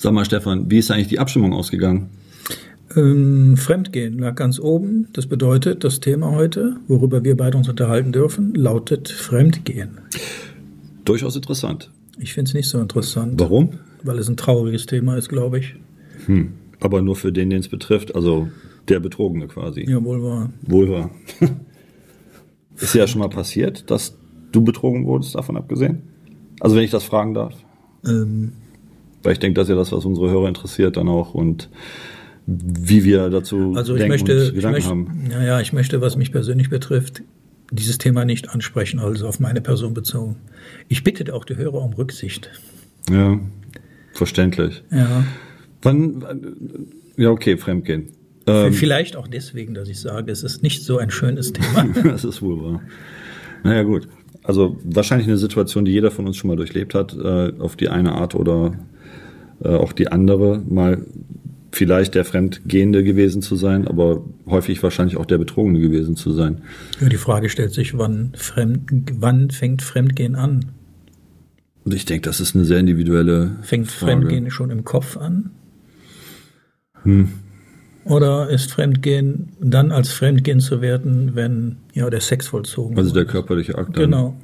Sag mal, Stefan, wie ist eigentlich die Abstimmung ausgegangen? Ähm, Fremdgehen lag ganz oben. Das bedeutet, das Thema heute, worüber wir beide uns unterhalten dürfen, lautet Fremdgehen. Durchaus interessant. Ich finde es nicht so interessant. Warum? Weil es ein trauriges Thema ist, glaube ich. Hm. Aber nur für den, den es betrifft, also der Betrogene quasi. Ja, wohl wahr. Wohl wahr. ist ja schon mal passiert, dass du betrogen wurdest, davon abgesehen? Also wenn ich das fragen darf. Ähm, Weil ich denke, das ist ja das, was unsere Hörer interessiert dann auch und wie wir dazu also ich denken möchte, und ich Gedanken möchte, haben. ja, ja, ich möchte, was mich persönlich betrifft, dieses Thema nicht ansprechen, also auf meine Person bezogen. Ich bitte auch die Hörer um Rücksicht. Ja, verständlich. Ja. Wann, ja, okay, Fremdgehen. Ähm, Vielleicht auch deswegen, dass ich sage, es ist nicht so ein schönes Thema. das ist wohl wahr. Naja, gut. Also wahrscheinlich eine Situation, die jeder von uns schon mal durchlebt hat, äh, auf die eine Art oder äh, auch die andere, mal vielleicht der Fremdgehende gewesen zu sein, aber häufig wahrscheinlich auch der Betrogene gewesen zu sein. Ja, die Frage stellt sich, wann, Fremd, wann fängt Fremdgehen an? Und ich denke, das ist eine sehr individuelle Fängt Frage. Fremdgehen schon im Kopf an? Hm. Oder ist Fremdgehen dann als Fremdgehen zu werten, wenn ja der Sex vollzogen Also der körperliche Akt. dann. Genau.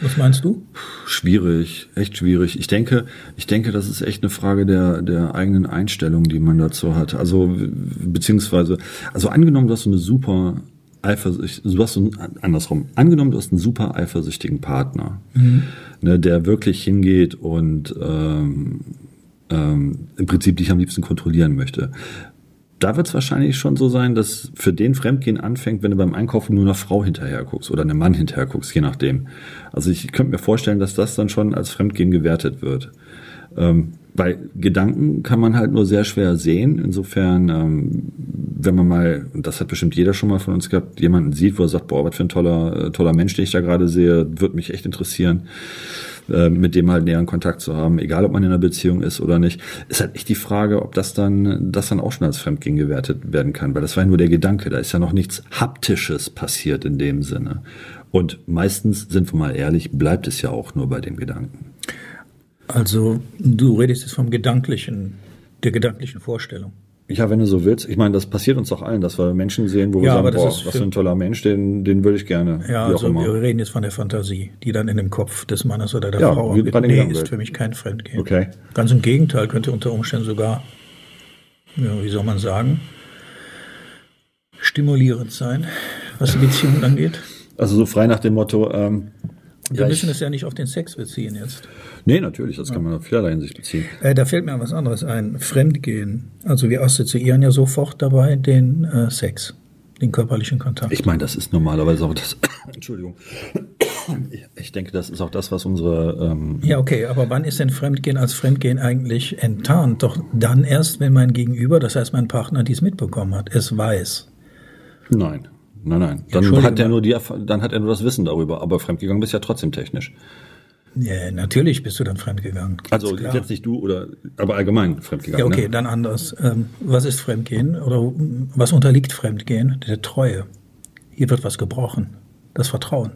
Was meinst du? Schwierig, echt schwierig. Ich denke, ich denke, das ist echt eine Frage der, der eigenen Einstellung, die man dazu hat. Also, beziehungsweise, also angenommen, du hast so eine super Eifersucht, du hast so einen, andersrum, angenommen, du hast einen super eifersüchtigen Partner, ne, der wirklich hingeht und ähm, ähm, im Prinzip dich am liebsten kontrollieren möchte. Da wird es wahrscheinlich schon so sein, dass für den Fremdgehen anfängt, wenn du beim Einkaufen nur einer Frau hinterher guckst oder einem Mann hinterher guckst, je nachdem. Also ich könnte mir vorstellen, dass das dann schon als Fremdgehen gewertet wird. Ähm, bei Gedanken kann man halt nur sehr schwer sehen. Insofern, ähm, wenn man mal, und das hat bestimmt jeder schon mal von uns gehabt, jemanden sieht, wo er sagt, boah, was für ein toller, äh, toller Mensch, den ich da gerade sehe, wird mich echt interessieren äh, mit dem halt näheren Kontakt zu haben, egal ob man in einer Beziehung ist oder nicht, ist halt echt die Frage, ob das dann, das dann auch schon als Fremdgehen gewertet werden kann, weil das war ja nur der Gedanke, da ist ja noch nichts Haptisches passiert in dem Sinne. Und meistens, sind wir mal ehrlich, bleibt es ja auch nur bei dem Gedanken. Also du redest jetzt vom gedanklichen, der gedanklichen Vorstellung. Ja, wenn du so willst. Ich meine, das passiert uns doch allen, dass wir Menschen sehen, wo wir Ja, sagen, aber das boah, ist was für- ein toller Mensch, den, den würde ich gerne. Ja, also immer. wir reden jetzt von der Fantasie, die dann in dem Kopf des Mannes oder der Ja, Frau abgeht. Nee, ist für mich kein Fremdgehen. Okay. Ganz im Gegenteil, könnte unter Umständen sogar, ja, wie soll man sagen, stimulierend sein, was die Beziehung angeht. Also so frei nach dem Motto, ähm, Wir ja, müssen es ja nicht auf den Sex beziehen jetzt. nee, natürlich, das kann man auf vielerlei Hinsicht beziehen. Äh, da fällt mir was anderes ein. Fremdgehen. Also wir assoziieren ja sofort dabei den äh, Sex, den körperlichen Kontakt. Ich meine, das ist normalerweise auch das. Entschuldigung. Ich denke, das ist auch das, was unsere. Ähm, Ja, okay, aber wann ist denn Fremdgehen als Fremdgehen eigentlich enttarnt? Doch dann erst, wenn mein Gegenüber, das heißt mein Partner, dies mitbekommen hat, es weiß. nein, nein, nein. Dann hat er nur die, dann hat er nur das Wissen darüber. Aber fremdgegangen bist ja trotzdem technisch. Ja, natürlich bist du dann fremdgegangen. Also jetzt nicht du oder, aber allgemein fremdgegangen. Ja, okay, Ne? dann anders. Ähm, was ist Fremdgehen oder was unterliegt Fremdgehen? Der Treue. Hier wird was gebrochen. Das Vertrauen.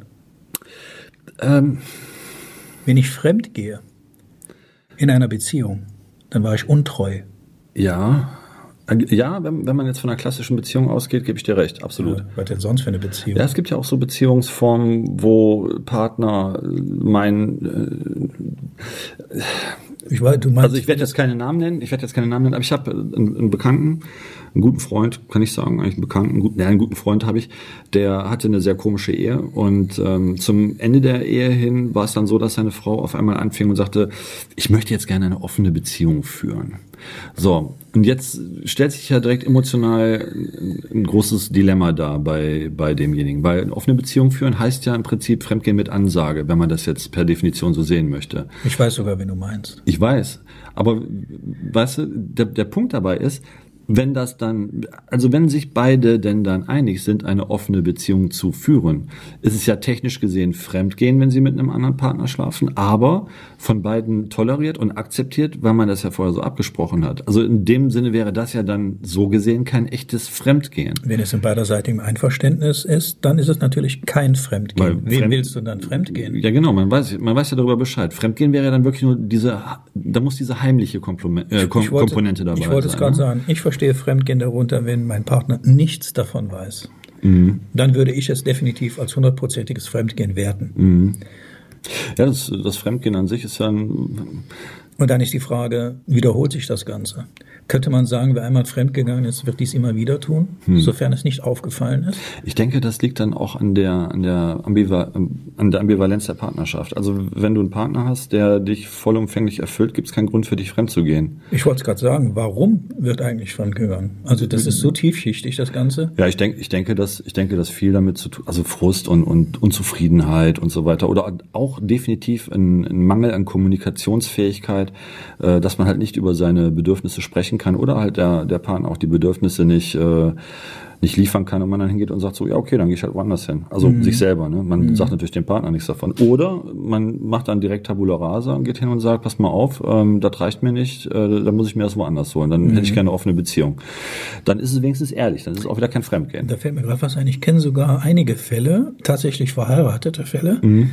Ähm, Wenn ich fremd gehe in einer Beziehung, dann war ich untreu. ja, ja, wenn, wenn man jetzt von einer klassischen Beziehung ausgeht, gebe ich dir recht, absolut. Was denn sonst für eine Beziehung? Ja, es gibt ja auch so Beziehungsformen, wo Partner äh, meinen, Ich weiß, du meinst, Also ich werde jetzt keine Namen nennen, ich werde jetzt keine Namen nennen, aber ich habe einen, einen Bekannten, einen guten Freund, kann ich sagen, eigentlich einen Bekannten, einen guten, ja, einen guten Freund habe ich, der hatte eine sehr komische Ehe und ähm, zum Ende der Ehe hin war es dann so, dass seine Frau auf einmal anfing und sagte, ich möchte jetzt gerne eine offene Beziehung führen. So, und jetzt stellt sich ja direkt emotional ein großes Dilemma dar bei, bei demjenigen, weil eine offene Beziehung führen heißt ja im Prinzip Fremdgehen mit Ansage, wenn man das jetzt per Definition so sehen möchte. ich weiß sogar, wen du meinst. Ich weiß. Aber weißt du, der, der Punkt dabei ist, wenn das dann, also wenn sich beide denn dann einig sind, eine offene Beziehung zu führen, ist es ja technisch gesehen Fremdgehen, wenn sie mit einem anderen Partner schlafen, aber von beiden toleriert und akzeptiert, weil man das ja vorher so abgesprochen hat. Also in dem Sinne wäre das ja dann so gesehen kein echtes Fremdgehen. Wenn es in beiderseitigem Einverständnis ist, dann ist es natürlich kein Fremdgehen. Weil Wem Fremd- willst du dann Fremdgehen? Ja, genau, man weiß, man weiß ja darüber Bescheid. Fremdgehen wäre ja dann wirklich nur diese, da muss diese heimliche Komplement, äh, Kom wollte- Komponente dabei Ich wollte es sein. gerade ne? sagen. Ich verstehe Fremdgehen darunter, wenn mein Partner nichts davon weiß. Mhm. Dann würde ich es definitiv als hundertprozentiges Fremdgehen werten. Mhm. Ja, das, das Fremdgehen an sich ist ja ein, Und dann ist die Frage, wiederholt sich das Ganze? Könnte man sagen, wer einmal fremdgegangen ist, wird dies immer wieder tun, Hm. sofern es nicht aufgefallen ist? Ich denke, das liegt dann auch an der, an der, an der Ambivalenz der Partnerschaft. Also wenn du einen Partner hast, der dich vollumfänglich erfüllt, gibt es keinen Grund für dich fremd zu gehen. Ich wollte es gerade sagen, warum wird eigentlich fremdgegangen? Also das ist so tiefschichtig, das Ganze. Ja, ich denke, ich denke, dass ich denke, dass viel damit zu tun, also Frust und, und Unzufriedenheit und so weiter oder auch definitiv ein, ein Mangel an Kommunikationsfähigkeit, äh, dass man halt nicht über seine Bedürfnisse sprechen kann oder halt der der Partner auch die Bedürfnisse nicht äh, nicht liefern kann und man dann hingeht und sagt so, ja, okay, dann gehe ich halt woanders hin. Also sich selber, ne? Man sagt natürlich dem Partner nichts davon. Oder man macht dann direkt Tabula Rasa und geht hin und sagt, pass mal auf, ähm, das reicht mir nicht, äh, dann muss ich mir das woanders holen. Dann hätte ich gerne eine offene Beziehung. Dann ist es wenigstens ehrlich, dann ist es auch wieder kein Fremdgehen. Da fällt mir gerade was ein. Ich kenne sogar einige Fälle, tatsächlich verheiratete Fälle, Mhm.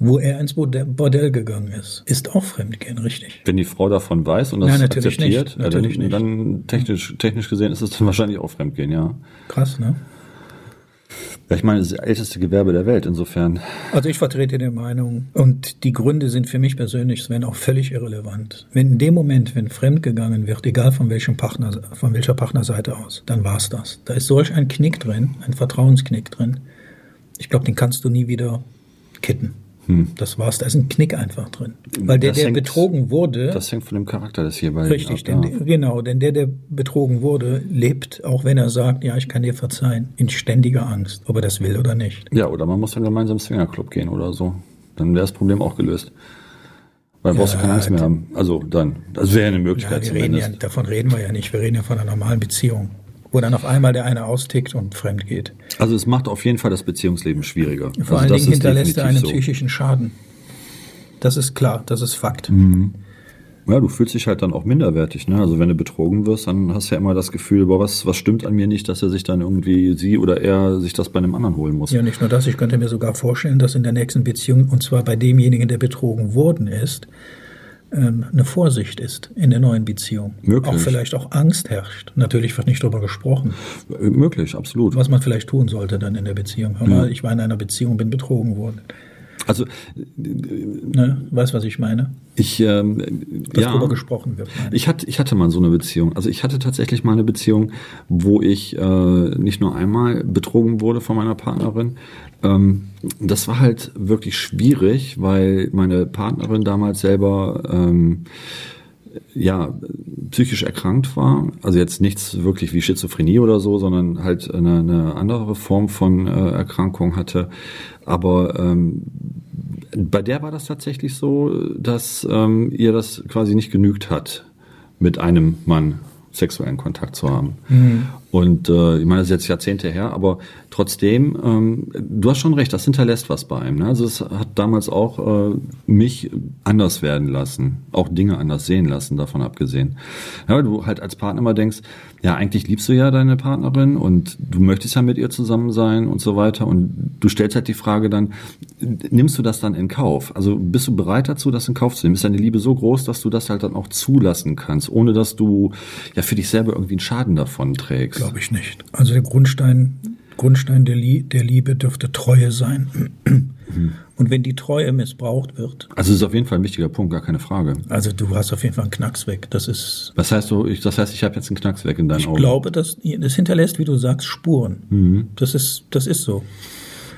Wo er ins Bordell, gegangen ist. Ist auch Fremdgehen, richtig? Wenn die Frau davon weiß und das Nein, natürlich akzeptiert, nicht. ja, Natürlich dann, nicht. dann technisch, technisch gesehen ist es dann wahrscheinlich auch Fremdgehen, ja. Krass, ne? Ja, ich meine, das ist das älteste Gewerbe der Welt, insofern. Also ich vertrete die Meinung und die Gründe sind für mich persönlich, Sven, auch völlig irrelevant. Wenn in dem Moment, wenn fremdgegangen wird, egal von welchem Partner, von welcher Partnerseite aus, dann war's das. Da ist solch ein Knick drin, ein Vertrauensknick drin. Ich glaube, den kannst du nie wieder kitten. Das war's. Da ist ein Knick einfach drin. Weil der, Hm. Das der hängt- betrogen wurde, Das hängt von dem Charakter des jeweiligen Richtig, ab. denn, ja. genau, denn der, der betrogen wurde, lebt, auch wenn er sagt, ja, ich kann dir verzeihen, in ständiger Angst, ob er das will oder nicht. ja, oder man muss dann gemeinsam ins Swingerclub gehen oder so. Dann wäre das Problem auch gelöst. Weil brauchst du Ja, keine Angst mehr haben. Also dann. Das wäre eine Ja, Möglichkeit wir reden ja, davon reden wir ja nicht, wir reden ja von einer normalen Beziehung, wo dann auf einmal der eine austickt und fremd geht. Also es macht auf jeden Fall das Beziehungsleben schwieriger. Vor also allen Dingen hinterlässt er einen so. psychischen Schaden. Das ist klar, das ist Fakt. Mhm. Ja, du fühlst dich halt dann auch minderwertig, ne? Also wenn du betrogen wirst, dann hast du ja immer das Gefühl, boah, was, was stimmt an mir nicht, dass er sich dann irgendwie, sie oder er sich das bei einem anderen holen muss. Ja, nicht nur das, ich könnte mir sogar vorstellen, dass in der nächsten Beziehung, und zwar bei demjenigen, der betrogen worden ist, eine Vorsicht ist in der neuen Beziehung. Möglich. Auch vielleicht auch Angst herrscht. Natürlich wird nicht darüber gesprochen, Äh, Möglich, absolut. was man vielleicht tun sollte dann in der Beziehung. Hör mal, ich war in einer Beziehung, bin betrogen worden. Also Ne? Weißt was ich meine? ich, ähm, Dass ja, darüber gesprochen wird. ich hatte, ich hatte mal so eine Beziehung. Also ich hatte tatsächlich mal eine Beziehung, wo ich äh, nicht nur einmal betrogen wurde von meiner Partnerin. Ähm, das war halt wirklich schwierig, weil meine Partnerin damals selber ähm, ja, psychisch erkrankt war. Also jetzt nichts wirklich wie Schizophrenie oder so, sondern halt eine, eine andere Form von äh, Erkrankung hatte. Aber ähm, bei der war das tatsächlich so, dass ähm, ihr das quasi nicht genügt hat, mit einem Mann sexuellen Kontakt zu haben. Und äh, ich meine, das ist jetzt Jahrzehnte her, aber trotzdem, ähm, du hast schon recht, das hinterlässt was bei einem. Ne? Also es hat damals auch äh, mich anders werden lassen, auch Dinge anders sehen lassen, davon abgesehen. Ja, weil du halt als Partner immer denkst, ja, eigentlich liebst du ja deine Partnerin und du möchtest ja mit ihr zusammen sein und so weiter. Und du stellst halt die Frage dann, nimmst du das dann in Kauf? Also bist du bereit dazu, das in Kauf zu nehmen? Ist deine Liebe so groß, dass du das halt dann auch zulassen kannst, ohne dass du ja für dich selber irgendwie einen Schaden davon trägst? Glaube ich nicht. Also der Grundstein, Grundstein der, Lie der Liebe dürfte Treue sein. Und wenn die Treue missbraucht wird, Also es ist auf jeden Fall ein wichtiger Punkt, gar keine Frage. also du hast auf jeden Fall einen Knacks weg. Das ist, Was heißt du, ich, das heißt, ich habe jetzt einen Knacks weg in deinen ich Augen? glaube, dass das hinterlässt, wie du sagst, Spuren. Das ist, das ist so.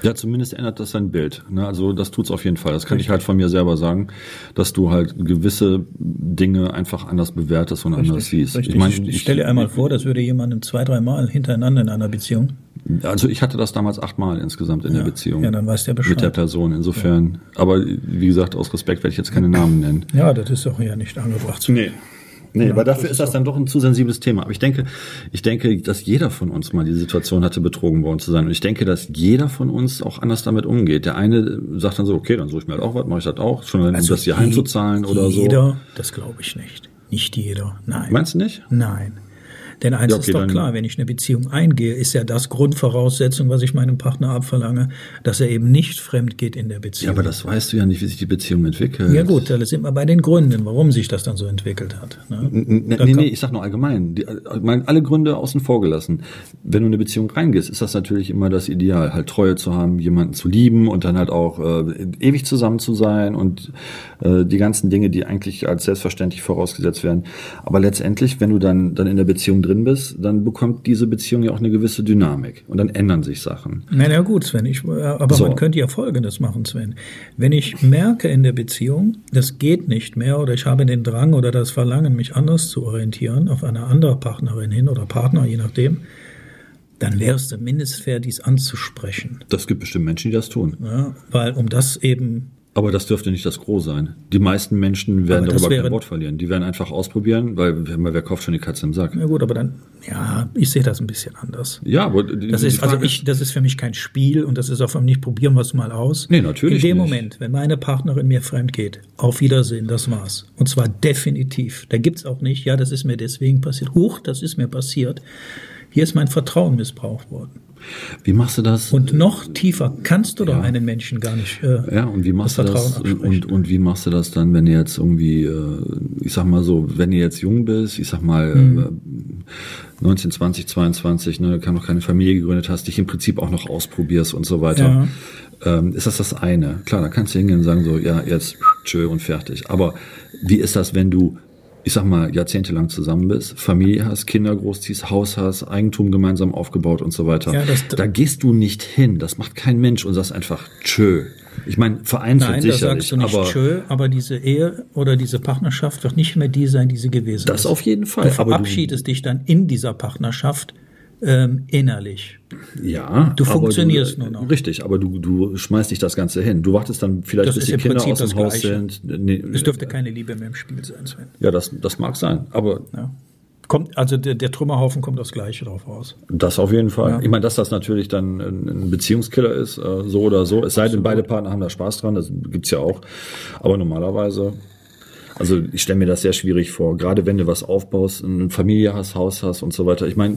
Ja, zumindest ändert das dein Bild. Ne? Also das tut's auf jeden Fall. Das kann ich halt von mir selber sagen, dass du halt gewisse Dinge einfach anders bewertest und anders siehst. Richtig. Ich meine, ich, stelle dir einmal vor, das würde jemandem zwei, dreimal hintereinander in einer Beziehung. also ich hatte das damals achtmal insgesamt in der Beziehung. Ja, dann weiß der Bescheid. Mit der Person. Insofern. Aber wie gesagt, aus Respekt werde ich jetzt keine Namen nennen. Ja, das ist doch ja nicht angebracht. Nee. Nee, Ja, aber dafür ist das dann doch ein zu sensibles Thema. Aber ich denke, ich denke, dass jeder von uns mal die Situation hatte, betrogen worden zu sein. Und ich denke, dass jeder von uns auch anders damit umgeht. Der eine sagt dann so, okay, dann suche ich mir halt auch was, mache ich das auch, schon um das hier heimzuzahlen oder so. Jeder, das glaube ich nicht. Nicht jeder, nein. Meinst du nicht? Nein. Denn eins Ja, okay, ist doch klar, wenn ich eine Beziehung eingehe, ist ja das Grundvoraussetzung, was ich meinem Partner abverlange, dass er eben nicht fremd geht in der Ja, Beziehung. aber das weißt du ja nicht, wie sich die Beziehung entwickelt. Ja gut, da sind wir bei den Gründen, warum sich das dann so entwickelt hat. Ne? Nee, nee, nee, ich sag nur allgemein. Die, alle Gründe außen vor gelassen. Wenn du in eine Beziehung reingehst, ist das natürlich immer das Ideal, halt Treue zu haben, jemanden zu lieben und dann halt auch äh, ewig zusammen zu sein und äh, die ganzen Dinge, die eigentlich als selbstverständlich vorausgesetzt werden. Aber letztendlich, wenn du dann, dann in der Beziehung drin bist, dann bekommt diese Beziehung ja auch eine gewisse Dynamik und dann ändern sich Sachen. Na ja, gut, Sven, ich, äh, aber So. man könnte ja Folgendes machen, Sven. Wenn ich merke in der Beziehung, das geht nicht mehr oder ich habe den Drang oder das Verlangen, mich anders zu orientieren, auf eine andere Partnerin hin oder Partner, je nachdem, dann wäre es zumindest fair, dies anzusprechen. Das gibt bestimmt Menschen, die das tun. Ja, weil um das eben Aber das dürfte nicht das Gros sein. Die meisten Menschen werden darüber wäre- kein Wort verlieren. Die werden einfach ausprobieren, weil wer, kauft schon die Katze im Sack? Na gut, aber dann, ja, ich sehe das ein bisschen anders. Ja, aber die, Das ist, also ich, das ist für mich kein Spiel und das ist auch für mich nicht, probieren wir es mal aus. Nee, natürlich In dem nicht. Moment, wenn meine Partnerin mir fremd geht, auf Wiedersehen, das war's. Und zwar definitiv. Da gibt's auch nicht, ja, das ist mir deswegen passiert. Huch, das ist mir passiert. Hier ist mein Vertrauen missbraucht worden. Wie machst du das? Und noch tiefer kannst du doch einen Menschen gar nicht. Äh, ja, und wie machst du das das? Vertrauen Und, und wie machst du das dann, wenn du jetzt irgendwie, äh, ich sag mal so, wenn du jetzt jung bist, ich sag mal Mhm. äh, 19, 20, 22, ne, kann noch keine Familie gegründet hast, dich im Prinzip auch noch ausprobierst und so weiter. Ähm, ist das das eine? Klar, da kannst du hingehen und sagen so, ja, jetzt tschö und fertig. Aber wie ist das, wenn du ich sag mal, jahrzehntelang zusammen bist, Familie hast, Kinder großziehst, Haus hast, Eigentum gemeinsam aufgebaut und so weiter. Ja, das- da gehst du nicht hin. Das macht kein Mensch und sagst einfach tschö. Ich meine, vereinzelt Nein, da sicherlich, sagst du nicht aber tschö, aber diese Ehe oder diese Partnerschaft wird nicht mehr die sein, die sie gewesen das ist. auf jeden Fall. Du verabschiedest dich dann in dieser Partnerschaft ähm, innerlich. ja, Du funktionierst du, nur noch. Richtig, aber du, du schmeißt nicht das Ganze hin. Du wartest dann vielleicht, Das bis die Kinder Prinzip aus dem Haus Gleiche. sind. Nee, Es dürfte keine Liebe mehr im Spiel sein, Sven. ja, das, das mag sein. Aber Ja. Kommt, also der, der Trümmerhaufen kommt das Gleiche drauf raus. Das auf jeden Fall. Ja. Ich meine, dass das natürlich dann ein Beziehungskiller ist, äh, so oder so. Es sei denn, beide Partner haben da Spaß dran, das gibt's ja auch. Aber normalerweise, also ich stelle mir das sehr schwierig vor, gerade wenn du was aufbaust, eine Familie hast, Haus hast und so weiter. Ich meine,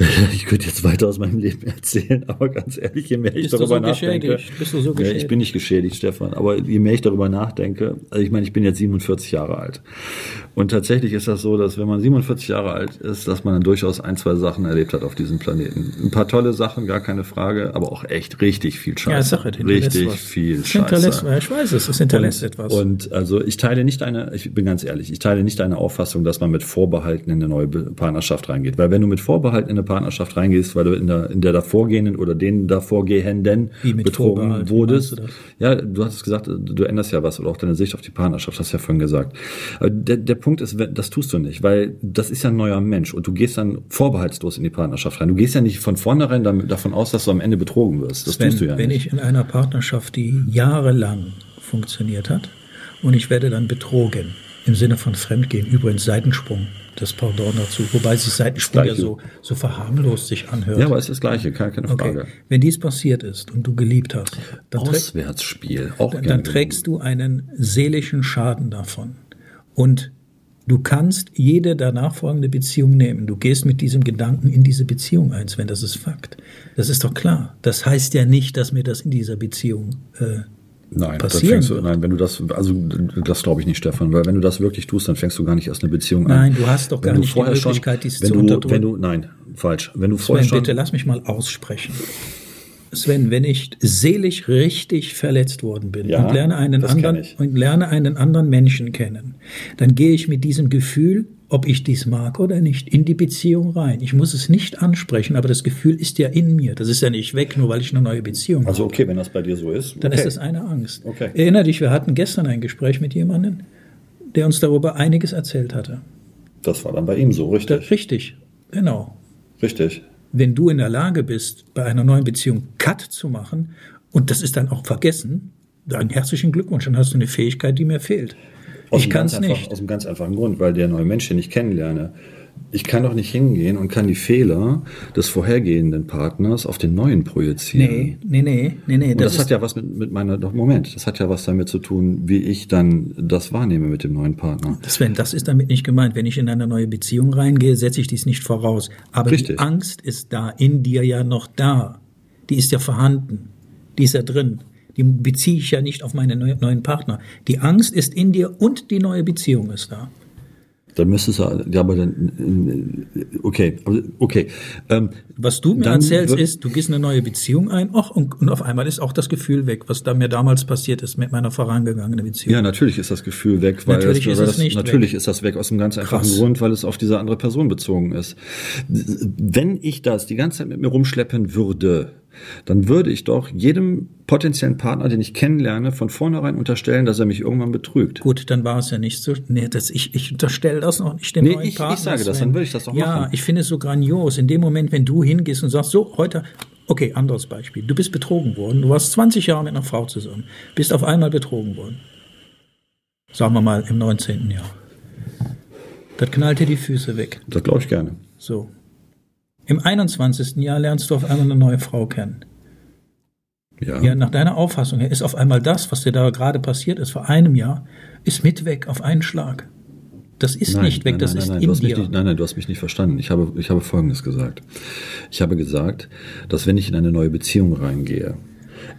ich könnte jetzt weiter aus meinem Leben erzählen, aber ganz ehrlich, je mehr ich Bist darüber so nachdenke. geschädigt? Bist du so Ja, ich geschädigt? bin nicht geschädigt, Stefan, aber je mehr ich darüber nachdenke, also ich meine, ich bin jetzt 47 Jahre alt. Und tatsächlich ist das so, dass wenn man 47 Jahre alt ist, dass man dann durchaus ein, zwei Sachen erlebt hat auf diesem Planeten. Ein paar tolle Sachen, gar keine Frage, aber auch echt richtig viel Scheiße. Ja, Sache, richtig was. viel hinterlässt, Scheiße. ich weiß es, es hinterlässt und, etwas. Und also ich teile nicht deine, ich bin ganz ehrlich, ich teile nicht deine Auffassung, dass man mit Vorbehalten in eine neue Partnerschaft reingeht. Weil wenn du mit Vorbehalten in eine Partnerschaft reingehst, weil du in der, in der davorgehenden oder den davorgehenden betrogen Vorbehalt? Wurdest. du? Ja, du hast gesagt, du änderst ja was oder auch deine Sicht auf die Partnerschaft, hast du ja vorhin gesagt. Der, der Punkt ist, wenn- das tust du nicht, weil das ist ja ein neuer Mensch und du gehst dann vorbehaltslos in die Partnerschaft rein. Du gehst ja nicht von vornherein davon aus, dass du am Ende betrogen wirst. Das wenn, tust du ja wenn nicht. ich in einer Partnerschaft, die jahrelang funktioniert hat, und ich werde dann betrogen, im Sinne von Fremdgehen, übrigens Seitensprung, das Pardon dazu, wobei sich Seitensprung ja so, so verharmlost sich anhört. ja, aber es ist das Gleiche, keine, keine okay. Frage. Wenn dies passiert ist und du geliebt hast, dann, Auswärtsspiel, auch dann, dann trägst du einen seelischen Schaden davon. Und du kannst jede danach folgende Beziehung nehmen. Du gehst mit diesem Gedanken in diese Beziehung ein, Sven, das ist Fakt. Das ist doch klar. Das heißt ja nicht, dass mir das in dieser Beziehung äh, Nein, passieren du, nein, wenn du das, also das glaube ich nicht, Stefan, weil wenn du das wirklich tust, dann fängst du gar nicht erst eine Beziehung an. Nein, du hast doch Wenn gar nicht die vorher Möglichkeit, dies wenn zu du, unterdrücken. Wenn du, nein, falsch. Wenn du vorher Sven, schon, bitte lass mich mal aussprechen. Sven, wenn ich seelisch richtig verletzt worden bin Ja, und lerne einen anderen und lerne einen anderen Menschen kennen, dann gehe ich mit diesem Gefühl, ob ich dies mag oder nicht, in die Beziehung rein. Ich muss es nicht ansprechen, aber das Gefühl ist ja in mir. Das ist ja nicht weg, nur weil ich eine neue Beziehung habe. also okay, wenn das bei dir so ist, Dann okay. ist das eine Angst. Okay. Erinner dich, wir hatten gestern ein Gespräch mit jemandem, der uns darüber einiges erzählt hatte. das war dann bei ihm so, Da, richtig, richtig, genau. richtig. Wenn du in der Lage bist, bei einer neuen Beziehung Cut zu machen und das ist dann auch vergessen, dann herzlichen Glückwunsch, dann hast du eine Fähigkeit, die mir fehlt. Aus Ich kann's einfach- nicht. Aus einem ganz einfachen Grund, weil der neue Mensch, den ich kennenlerne, ich kann doch nicht hingehen und kann die Fehler des vorhergehenden Partners auf den neuen projizieren. Nee, nee, nee, nee, nee. Das, ist- hat ja was mit, mit meiner, doch Moment, das hat ja was damit zu tun, wie ich dann das wahrnehme mit dem neuen Partner. Sven, das ist damit nicht gemeint. Wenn ich in eine neue Beziehung reingehe, setze ich dies nicht voraus. Aber Richtig. die Angst ist da, in dir ja noch da. Die ist ja vorhanden. Die ist ja drin. Die beziehe ich ja nicht auf meine neu- neuen Partner. Die Angst ist in dir und die neue Beziehung ist da. Dann müsstest du, ja, aber dann, okay, okay. Ähm, Was du mir Dann erzählst, ist, du gehst in eine neue Beziehung ein, och, und, und auf einmal ist auch das Gefühl weg, was da mir damals passiert ist mit meiner vorangegangenen Beziehung. Ja, natürlich ist das Gefühl weg, weil Natürlich das, ist es das, nicht natürlich weg. ist das weg aus dem ganz einfachen Krass. Grund, weil es auf diese andere Person bezogen ist. Wenn ich das die ganze Zeit mit mir rumschleppen würde, dann würde ich doch jedem potenziellen Partner, den ich kennenlerne, von vornherein unterstellen, dass er mich irgendwann betrügt. Gut, dann war es ja nicht so. Nee, das, ich, ich unterstelle das noch nicht den Nee, neuen ich- ich Partner. sage das, Sven. dann würde ich das doch Ja, machen. ich finde es so grandios. In dem Moment, wenn du hingehst und sagst, so, heute, okay, anderes Beispiel. Du bist betrogen worden. Du warst 20 Jahre mit einer Frau zusammen. Bist auf einmal betrogen worden. Sagen wir mal im 19. Jahr. Das knallt dir die Füße weg. Das glaube ich gerne. So. Im 21. Jahr lernst du auf einmal eine neue Frau kennen. Ja. Ja, nach deiner Auffassung her ist auf einmal das, was dir da gerade passiert ist vor einem Jahr, ist mit weg auf einen Schlag. Das ist nicht weg, das ist nein, in dir. nicht, nein, nein, du hast mich nicht verstanden. Ich habe, ich habe Folgendes gesagt. Ich habe gesagt, dass wenn ich in eine neue Beziehung reingehe,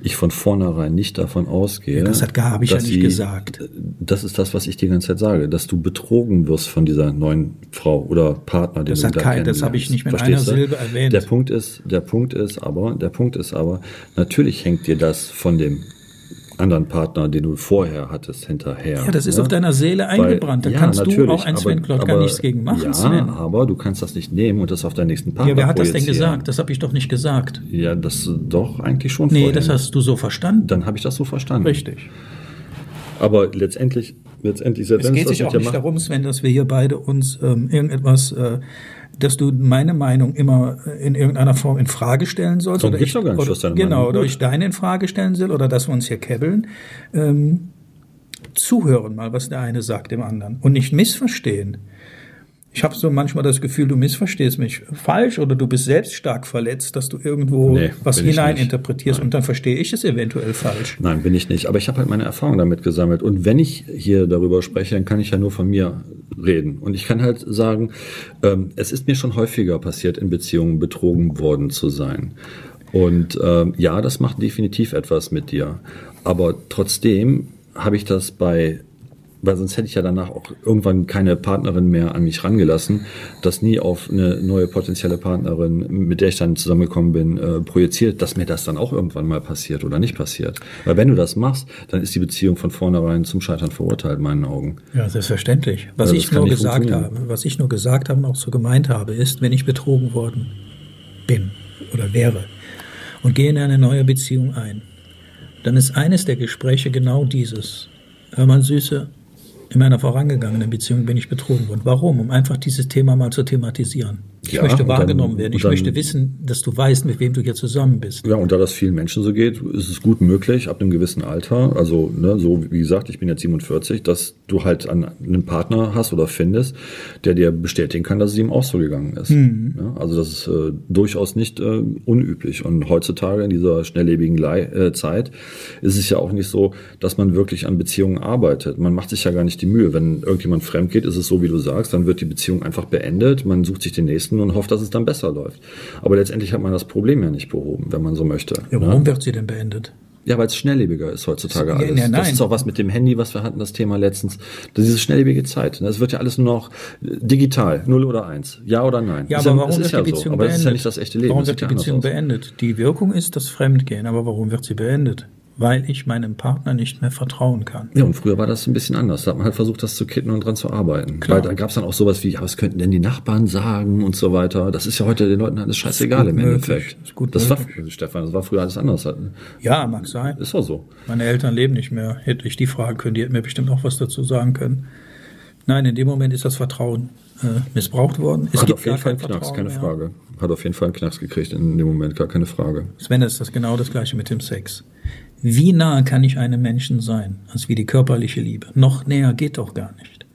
ich von vornherein nicht davon ausgehe. das hat gar- habe ich ja nicht sie- gesagt. Das ist das, was ich die ganze Zeit sage, dass du betrogen wirst von dieser neuen Frau oder Partner, den Das du hat da kein- das habe ich nicht mit einer Verstehst du? Silbe erwähnt. Der Punkt ist, der Punkt ist aber, der Punkt ist aber, natürlich hängt dir das von dem anderen Partner, den du vorher hattest, hinterher. Ja, das ist ne? auf deiner Seele Weil- eingebrannt. Da ja, kannst du auch ein Sven Klodt gar nichts gegen machen, Ja, Sven. aber du kannst das nicht nehmen und das auf deinen nächsten Partner Ja, wer hat das denn gesagt? Das habe ich doch nicht gesagt. Ja, das doch eigentlich schon Nee, vorher. das hast du so verstanden. Dann habe ich das so verstanden. Richtig. Aber letztendlich, letztendlich selbst Es geht sich auch nicht macht- darum, Sven, dass wir hier beide uns ähm, irgendetwas, äh, dass du meine Meinung immer äh, in irgendeiner Form in Frage stellen sollst. Darum oder ich, doch gar nicht, oder, was deine genau, Meinung oder ich deine in Frage stellen soll oder dass wir uns hier kebbeln. Ähm, zuhören mal, was der eine sagt dem anderen und nicht missverstehen. Ich habe so manchmal das Gefühl, du missverstehst mich falsch oder du bist selbst stark verletzt, dass du irgendwo Nee, was hineininterpretierst und dann verstehe ich es eventuell falsch. Nein, bin ich nicht. Aber ich habe halt meine Erfahrung damit gesammelt. Und wenn ich hier darüber spreche, dann kann ich ja nur von mir reden. Und ich kann halt sagen, ähm, es ist mir schon häufiger passiert, in Beziehungen betrogen worden zu sein. Und ähm, ja, das macht definitiv etwas mit dir. Aber trotzdem habe ich das bei weil sonst hätte ich ja danach auch irgendwann keine Partnerin mehr an mich rangelassen, das nie auf eine neue potenzielle Partnerin, mit der ich dann zusammengekommen bin, äh, projiziert, dass mir das dann auch irgendwann mal passiert oder nicht passiert. Weil wenn du das machst, dann ist die Beziehung von vornherein zum Scheitern verurteilt, in meinen Augen. Ja, selbstverständlich. Was das ich nur gesagt habe, was ich nur gesagt habe und auch so gemeint habe, ist, wenn ich betrogen worden bin oder wäre und gehe in eine neue Beziehung ein, dann ist eines der Gespräche genau dieses. Hör mal, Süße, in meiner vorangegangenen Beziehung bin ich betrogen worden. Warum? Um einfach dieses Thema mal zu thematisieren. Ich Ja, möchte und dann- wahrgenommen werden. Ich dann- möchte wissen, dass du weißt, mit wem du hier zusammen bist. Ja, und da das vielen Menschen so geht, ist es gut möglich, ab einem gewissen Alter, also ne, so wie gesagt, ich bin jetzt 47, dass du halt einen Partner hast oder findest, der dir bestätigen kann, dass es ihm auch so gegangen ist. Ja, also das ist äh, durchaus nicht äh, unüblich. Und heutzutage in dieser schnelllebigen Lei äh, Zeit ist es ja auch nicht so, dass man wirklich an Beziehungen arbeitet. Man macht sich ja gar nicht die Mühe. Wenn irgendjemand fremd geht, ist es so, wie du sagst, dann wird die Beziehung einfach beendet, man sucht sich den nächsten und hofft, dass es dann besser läuft. Aber letztendlich hat man das Problem ja nicht behoben, wenn man so möchte. Ja, ne? warum wird sie denn beendet? Ja, weil es schnelllebiger ist heutzutage Ja, alles. ja, nein. Das ist auch was mit dem Handy, was wir hatten, das Thema letztens. Das ist diese schnelllebige Zeit. Es wird ja alles nur noch äh, digital, null oder eins, ja oder nein. Ja, aber ja, warum es wird ist die ja Beziehung so. Aber beendet? das ist ja nicht das echte Leben. Warum wird die ja Beziehung aus. beendet? Die Wirkung ist das Fremdgehen, aber warum wird sie beendet? Weil ich meinem Partner nicht mehr vertrauen kann. Ja, und früher war das ein bisschen anders. Da hat man halt versucht, das zu kitten und dran zu arbeiten. Klar. Weil da gab es dann auch sowas wie, ja, was könnten denn die Nachbarn sagen und so weiter. Das ist ja heute den Leuten alles scheißegal im möglich. Endeffekt. Ist gut das war, möglich. Stefan, das war früher alles anders. Ja, mag sein. Ist doch so. Meine Eltern leben nicht mehr. Hätte ich die fragen können, die hätten mir bestimmt auch was dazu sagen können. Nein, in dem Moment ist das Vertrauen äh, missbraucht worden. Es Hat gibt auf jeden gar Fall einen Knacks, Vertrauen keine mehr. Frage. Hat auf jeden Fall einen Knacks gekriegt in dem Moment, gar keine Frage. Sven, das ist das genau das Gleiche mit dem Sex. Wie nah kann ich einem Menschen sein, als wie die körperliche Liebe? Noch näher geht doch gar nicht.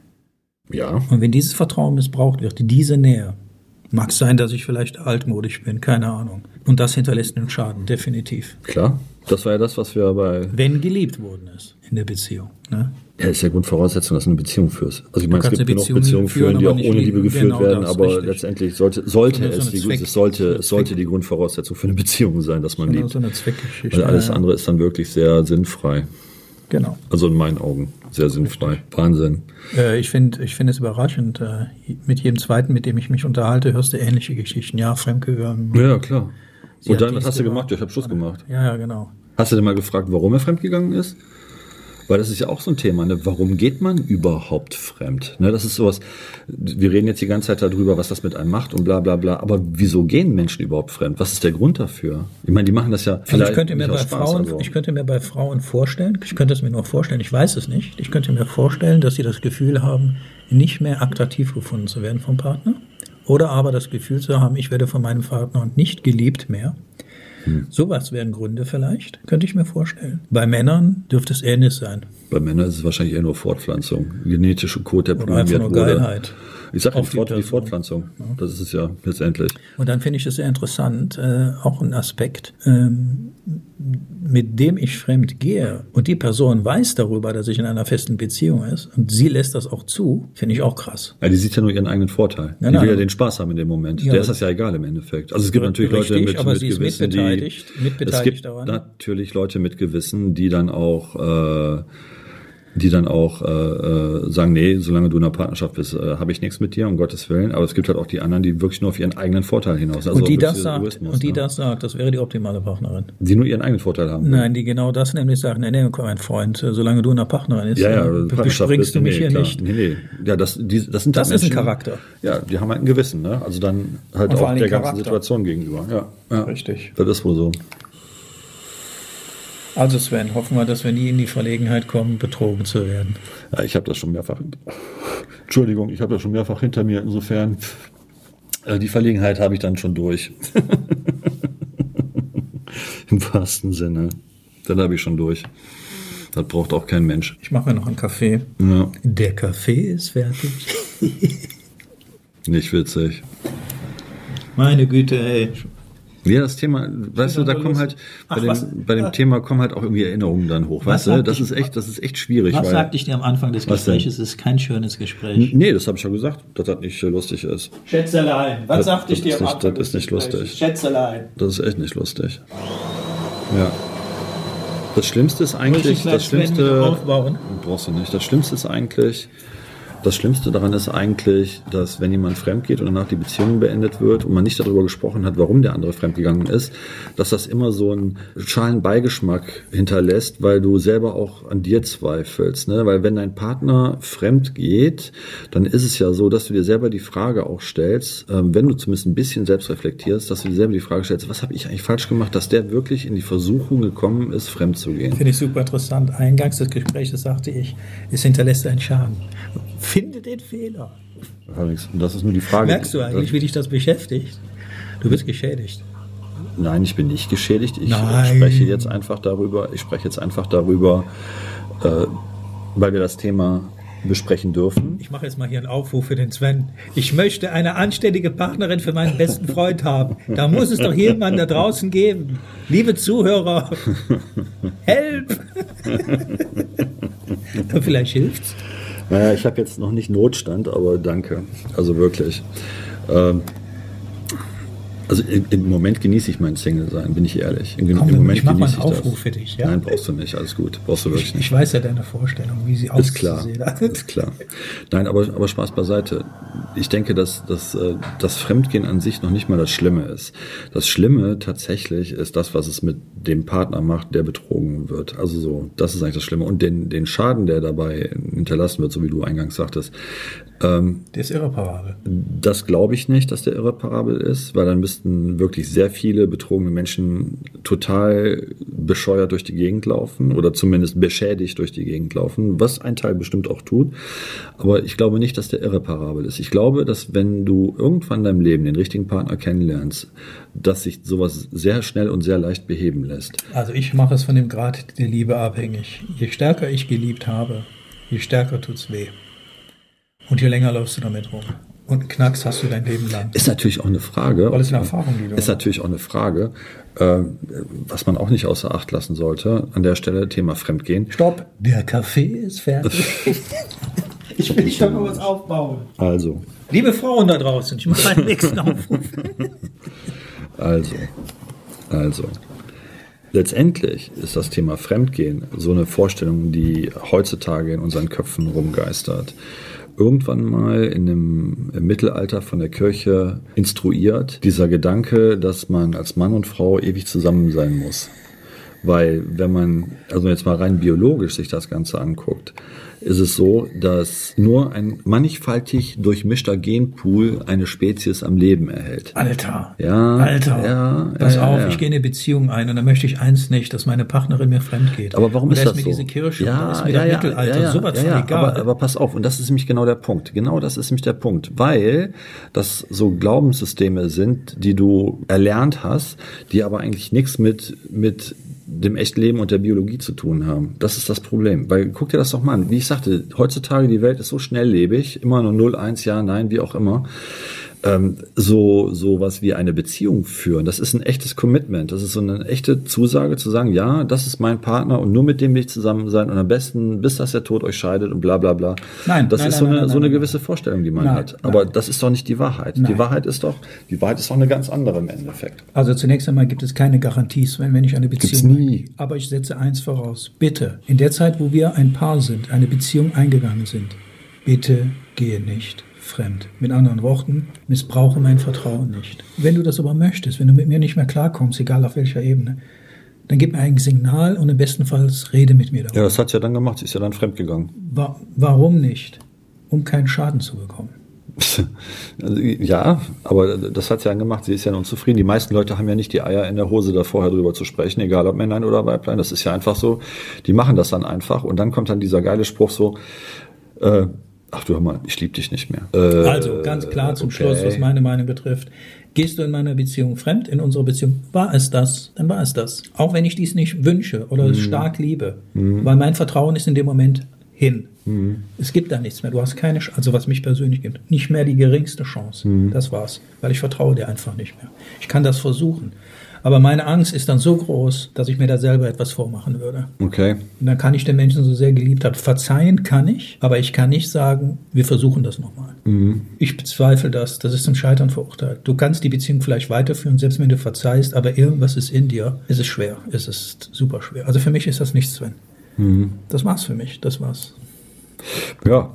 Ja. Und wenn dieses Vertrauen missbraucht wird, diese Nähe, mag sein, dass ich vielleicht altmodisch bin, keine Ahnung. Und das hinterlässt einen Schaden, definitiv. Klar. Das war ja das, was wir bei. Wenn geliebt worden ist in der Beziehung. Ne? Ja, ist ja Grundvoraussetzung, dass du eine Beziehung führst. Also ich meine, es gibt genug Beziehung Beziehungen führen, die auch ohne Liebe lieben. geführt Genau werden, aber richtig. letztendlich sollte, sollte So so es, eine die, es sollte, so es sollte die Grundvoraussetzung für eine Beziehung sein, dass man Genau, liebt. so eine Zweckgeschichte. Weil alles andere ist dann wirklich sehr sinnfrei. Genau. Also in meinen Augen sehr sinnfrei. Wahnsinn. Äh, ich finde ich finde es überraschend. Äh, mit jedem zweiten, mit dem ich mich unterhalte, hörst du ähnliche Geschichten. Ja, fremdgegangen. Ja, klar. Sie Und dann, was hast du gemacht. gemacht? Ja, ich habe Schluss gemacht. Ja, ja, genau. Hast du denn mal gefragt, warum er fremdgegangen ist? Weil das ist ja auch so ein Thema, ne? Warum geht man überhaupt fremd? Ne, das ist sowas, wir reden jetzt die ganze Zeit darüber, was das mit einem macht und bla bla bla. Aber wieso gehen Menschen überhaupt fremd? Was ist der Grund dafür? Ich meine, die machen das ja Also vielleicht ich könnte mir nicht bei Spaß, Frauen, also. ich könnte mir bei Frauen vorstellen, ich könnte es mir nur vorstellen, ich weiß es nicht, ich könnte mir vorstellen, dass sie das Gefühl haben, nicht mehr attraktiv gefunden zu werden vom Partner. Oder aber das Gefühl zu haben, ich werde von meinem Partner nicht geliebt mehr. Hm. Sowas wären Gründe vielleicht, könnte ich mir vorstellen. Bei Männern dürfte es ähnlich sein. Bei Männern ist es wahrscheinlich eher nur Fortpflanzung. Genetische Code, der Oder einfach programmiert nur wurde. Geilheit. Ich sage die, die Fort, die. Fortpflanzung. Das ist es ja letztendlich. Und dann finde ich es sehr interessant, äh, auch ein Aspekt, ähm, mit dem ich fremd gehe und die Person weiß darüber, dass ich in einer festen Beziehung ist und sie lässt das auch zu, finde ich auch krass. Ja, die sieht ja nur ihren eigenen Vorteil. Ja, die will nein. ja den Spaß haben in dem Moment. Ja. Der ist das ja egal im Endeffekt. Also es gibt natürlich Leute Richtig, mit, aber mit sie ist Gewissen, die mitbeteiligt- mitbeteiligt es gibt daran. natürlich Leute mit Gewissen, die dann auch äh, die dann auch äh, äh, sagen, nee, solange du in einer Partnerschaft bist, äh, habe ich nichts mit dir, um Gottes Willen. Aber es gibt halt auch die anderen, die wirklich nur auf ihren eigenen Vorteil hinaus. Also und die das sagt, Egoismus, und die ne? das sagt, das wäre die optimale Partnerin. die nur ihren eigenen Vorteil haben. Nein, die genau das nämlich sagen, nee, nee, komm, mein Freund, äh, solange du eine Partnerin bist, Ja, ja, äh, bespringst bist du mich nee, hier klar. nicht. Nee, nee. Ja, das, die, das sind Das halt ist ein Menschen, Charakter. Ja, die haben halt ein Gewissen, ne? Also dann halt auch der ganzen Charakter. Situation gegenüber. Ja, ja. Richtig. Das ist wohl so. Also Sven, hoffen wir, dass wir nie in die Verlegenheit kommen, betrogen zu werden. Ja, ich habe das schon mehrfach. Entschuldigung, ich habe das schon mehrfach hinter mir. Insofern, äh, die Verlegenheit habe ich dann schon durch. Im wahrsten Sinne. Dann habe ich schon durch. Das braucht auch kein Mensch. Ich mache mir noch einen Kaffee. Ja, Der Kaffee ist fertig. nicht witzig. Meine Güte, ey. Ja, das Thema, weißt du, da kommen halt, bei, Ach, was- dem, bei dem Thema kommen halt auch irgendwie Erinnerungen dann hoch. Was Weißt du, das ich- ist echt, das ist echt schwierig. Was weil, sagte ich dir am Anfang des? Gesprächs? Es ist kein schönes Gespräch. Nee, das habe ich ja gesagt, dass das nicht lustig ist. Schätzelein, was Das- sagte ich dir am Anfang das ist nicht lustig. Schätzelein. Das ist echt nicht lustig. Ja. Das Schlimmste ist eigentlich, das Schlimmste, aufbauen. brauchst du nicht. Das Schlimmste ist eigentlich, das Schlimmste daran ist eigentlich, dass wenn jemand fremd geht und danach die Beziehung beendet wird und man nicht darüber gesprochen hat, warum der andere fremdgegangen ist, dass das immer so einen schalen Beigeschmack hinterlässt, weil du selber auch an dir zweifelst. Ne? Weil wenn dein Partner fremd geht, dann ist es ja so, dass du dir selber die Frage auch stellst, ähm, wenn du zumindest ein bisschen selbst reflektierst, dass du dir selber die Frage stellst, was habe ich eigentlich falsch gemacht, dass der wirklich in die Versuchung gekommen ist, fremd zu gehen. Finde ich super interessant. Eingangs des Gesprächs sagte ich, es hinterlässt einen Schaden. Finde den Fehler. Alex, das ist nur die Frage. Merkst du eigentlich, wie dich das beschäftigt? Du bist geschädigt. Nein, ich bin nicht geschädigt. Ich Nein. spreche jetzt einfach darüber. Ich spreche jetzt einfach darüber, äh, weil wir das Thema besprechen dürfen. Ich mache jetzt mal hier einen Aufruf für den Sven. Ich möchte eine anständige Partnerin für meinen besten Freund haben. Da muss es doch jemanden da draußen geben. Liebe Zuhörer, help! Vielleicht hilft's. Naja, ich habe jetzt noch nicht Notstand, aber danke. Also wirklich. Ähm, also im, Moment genieße ich mein Single-Sein, bin ich ehrlich. Im, Komm, im Moment ich mach mal genieße einen ich Aufruf das. für dich, ja? Nein, brauchst du nicht. Alles gut. Brauchst du wirklich nicht. Ich weiß ja deine Vorstellung, wie sie Ist klar, aussieht. ist klar. Nein, aber, aber Spaß beiseite. Ich denke, dass, dass äh, das Fremdgehen an sich noch nicht mal das Schlimme ist. Das Schlimme tatsächlich ist das, was es mit dem Partner macht, der betrogen wird. Also so, das ist eigentlich das Schlimme. Und den, den Schaden, der dabei hinterlassen wird, so wie du eingangs sagtest, Ähm, der ist irreparabel. Das glaube ich nicht, dass der irreparabel ist, weil dann müssten wirklich sehr viele betrogene Menschen total bescheuert durch die Gegend laufen oder zumindest beschädigt durch die Gegend laufen, was ein Teil bestimmt auch tut. Aber ich glaube nicht, dass der irreparabel ist. Ich glaube, dass wenn du irgendwann in deinem Leben den richtigen Partner kennenlernst, dass sich sowas sehr schnell und sehr leicht beheben lässt. Also ich mache es von dem Grad der Liebe abhängig. Je stärker ich geliebt habe, je stärker tut's weh. Und je länger läufst du damit rum. Und einen Knacks hast du dein Leben lang. Ist natürlich auch eine Frage. Weil es eine Erfahrung, die du Ist natürlich auch eine Frage, äh, was man auch nicht außer Acht lassen sollte. An der Stelle Thema Fremdgehen. Stopp, der Kaffee ist fertig. ich will dich doch noch was aufbauen. Also. Liebe Frauen da draußen, ich mache einen nächsten Aufruf. also, also. Letztendlich ist das Thema Fremdgehen so eine Vorstellung, die heutzutage in unseren Köpfen rumgeistert. Irgendwann mal in dem im Mittelalter von der Kirche instruiert, dieser Gedanke, dass man als Mann und Frau ewig zusammen sein muss. Weil wenn man, also jetzt mal rein biologisch sich das Ganze anguckt, ist es so, dass nur ein mannigfaltig durchmischter Genpool eine Spezies am Leben erhält. Alter. Ja. Alter. Ja. Pass ja, auf, ja. ich gehe in eine Beziehung ein und dann möchte ich eins nicht, dass meine Partnerin mir fremd geht. Aber warum und ist da das so? diese Kirche, ja, da ist mir ja, ja, Mittelalter, ja, ja, sowas ja, ja, egal. Aber, aber pass auf, und das ist nämlich genau der Punkt. Genau das ist nämlich der Punkt, weil das so Glaubenssysteme sind, die du erlernt hast, die aber eigentlich nichts mit mit dem echten Leben und der Biologie zu tun haben. Das ist das Problem. Weil guck dir das doch mal an. Wie ich sagte, heutzutage die Welt ist so schnelllebig, immer nur 0, 1, ja, nein, wie auch immer ähm, so so was wie eine Beziehung führen. Das ist ein echtes Commitment. Das ist so eine echte Zusage zu sagen, ja, das ist mein Partner und nur mit dem will ich zusammen sein und am besten, bis dass der Tod euch scheidet und bla bla bla. Nein, das nein, ist nein, so eine nein, so eine nein, gewisse Vorstellung, die man nein, hat. Aber nein. das ist doch nicht die Wahrheit. Die Nein. Wahrheit ist doch die Wahrheit ist doch eine ganz andere im Endeffekt. Also zunächst einmal gibt es keine Garanties, wenn, wenn ich eine Gibt's Beziehung nie. eingehe. Aber ich setze eins voraus. Bitte, in der Zeit, wo wir ein Paar sind, eine Beziehung eingegangen sind, bitte gehe nicht fremd. Mit anderen Worten, missbrauche mein Vertrauen nicht. Wenn du das aber möchtest, wenn du mit mir nicht mehr klarkommst, egal auf welcher Ebene, dann gib mir ein Signal und im besten Fall rede mit mir darüber. Ja, das hat sie ja dann gemacht. Sie ist ja dann fremdgegangen. Wa warum nicht? Um keinen Schaden zu bekommen. Also, ja, aber das hat sie dann gemacht. Sie ist ja nun zufrieden. Die meisten Leute haben ja nicht die Eier in der Hose, da vorher drüber zu sprechen, egal ob Männlein oder Weiblein. Das ist ja einfach so. Die machen das dann einfach. Und dann kommt dann dieser geile Spruch so, äh, ach du hör mal, ich liebe dich nicht mehr. Äh, Also ganz klar zum okay. Schluss, was meine Meinung betrifft. Gehst du in meiner Beziehung fremd, in unserer Beziehung, war es das, dann war es das. Auch wenn ich dies nicht wünsche oder Mhm. es stark liebe, weil mein Vertrauen ist in dem Moment hin. Es gibt da nichts mehr. Du hast keine, also was mich persönlich gibt, nicht mehr die geringste Chance. Mhm. Das war's, weil ich vertraue dir einfach nicht mehr. Ich kann das versuchen, aber meine Angst ist dann so groß, dass ich mir da selber etwas vormachen würde. Okay. Und dann kann ich den Menschen so sehr geliebt haben. Verzeihen kann ich, aber ich kann nicht sagen, wir versuchen das nochmal. Ich bezweifle das. Das ist zum Scheitern verurteilt. Du kannst die Beziehung vielleicht weiterführen, selbst wenn du verzeihst, aber irgendwas ist in dir. Es ist schwer. Es ist super schwer. Also für mich ist das nichts, Sven. Das war's für mich. Das war's. Ja,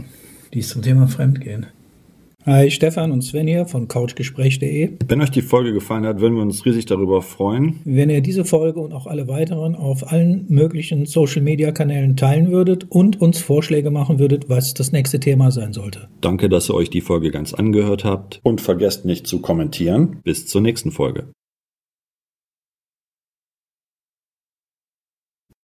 Dies zum Thema Fremdgehen. Hi, Stefan und Sven hier von couchgespräch.de. wenn euch die Folge gefallen hat, würden wir uns riesig darüber freuen. Wenn ihr diese Folge und auch alle weiteren auf allen möglichen Social Media Kanälen teilen würdet und uns Vorschläge machen würdet, was das nächste Thema sein sollte. Danke, dass ihr euch die Folge ganz angehört habt. Und vergesst nicht zu kommentieren. Bis zur nächsten Folge.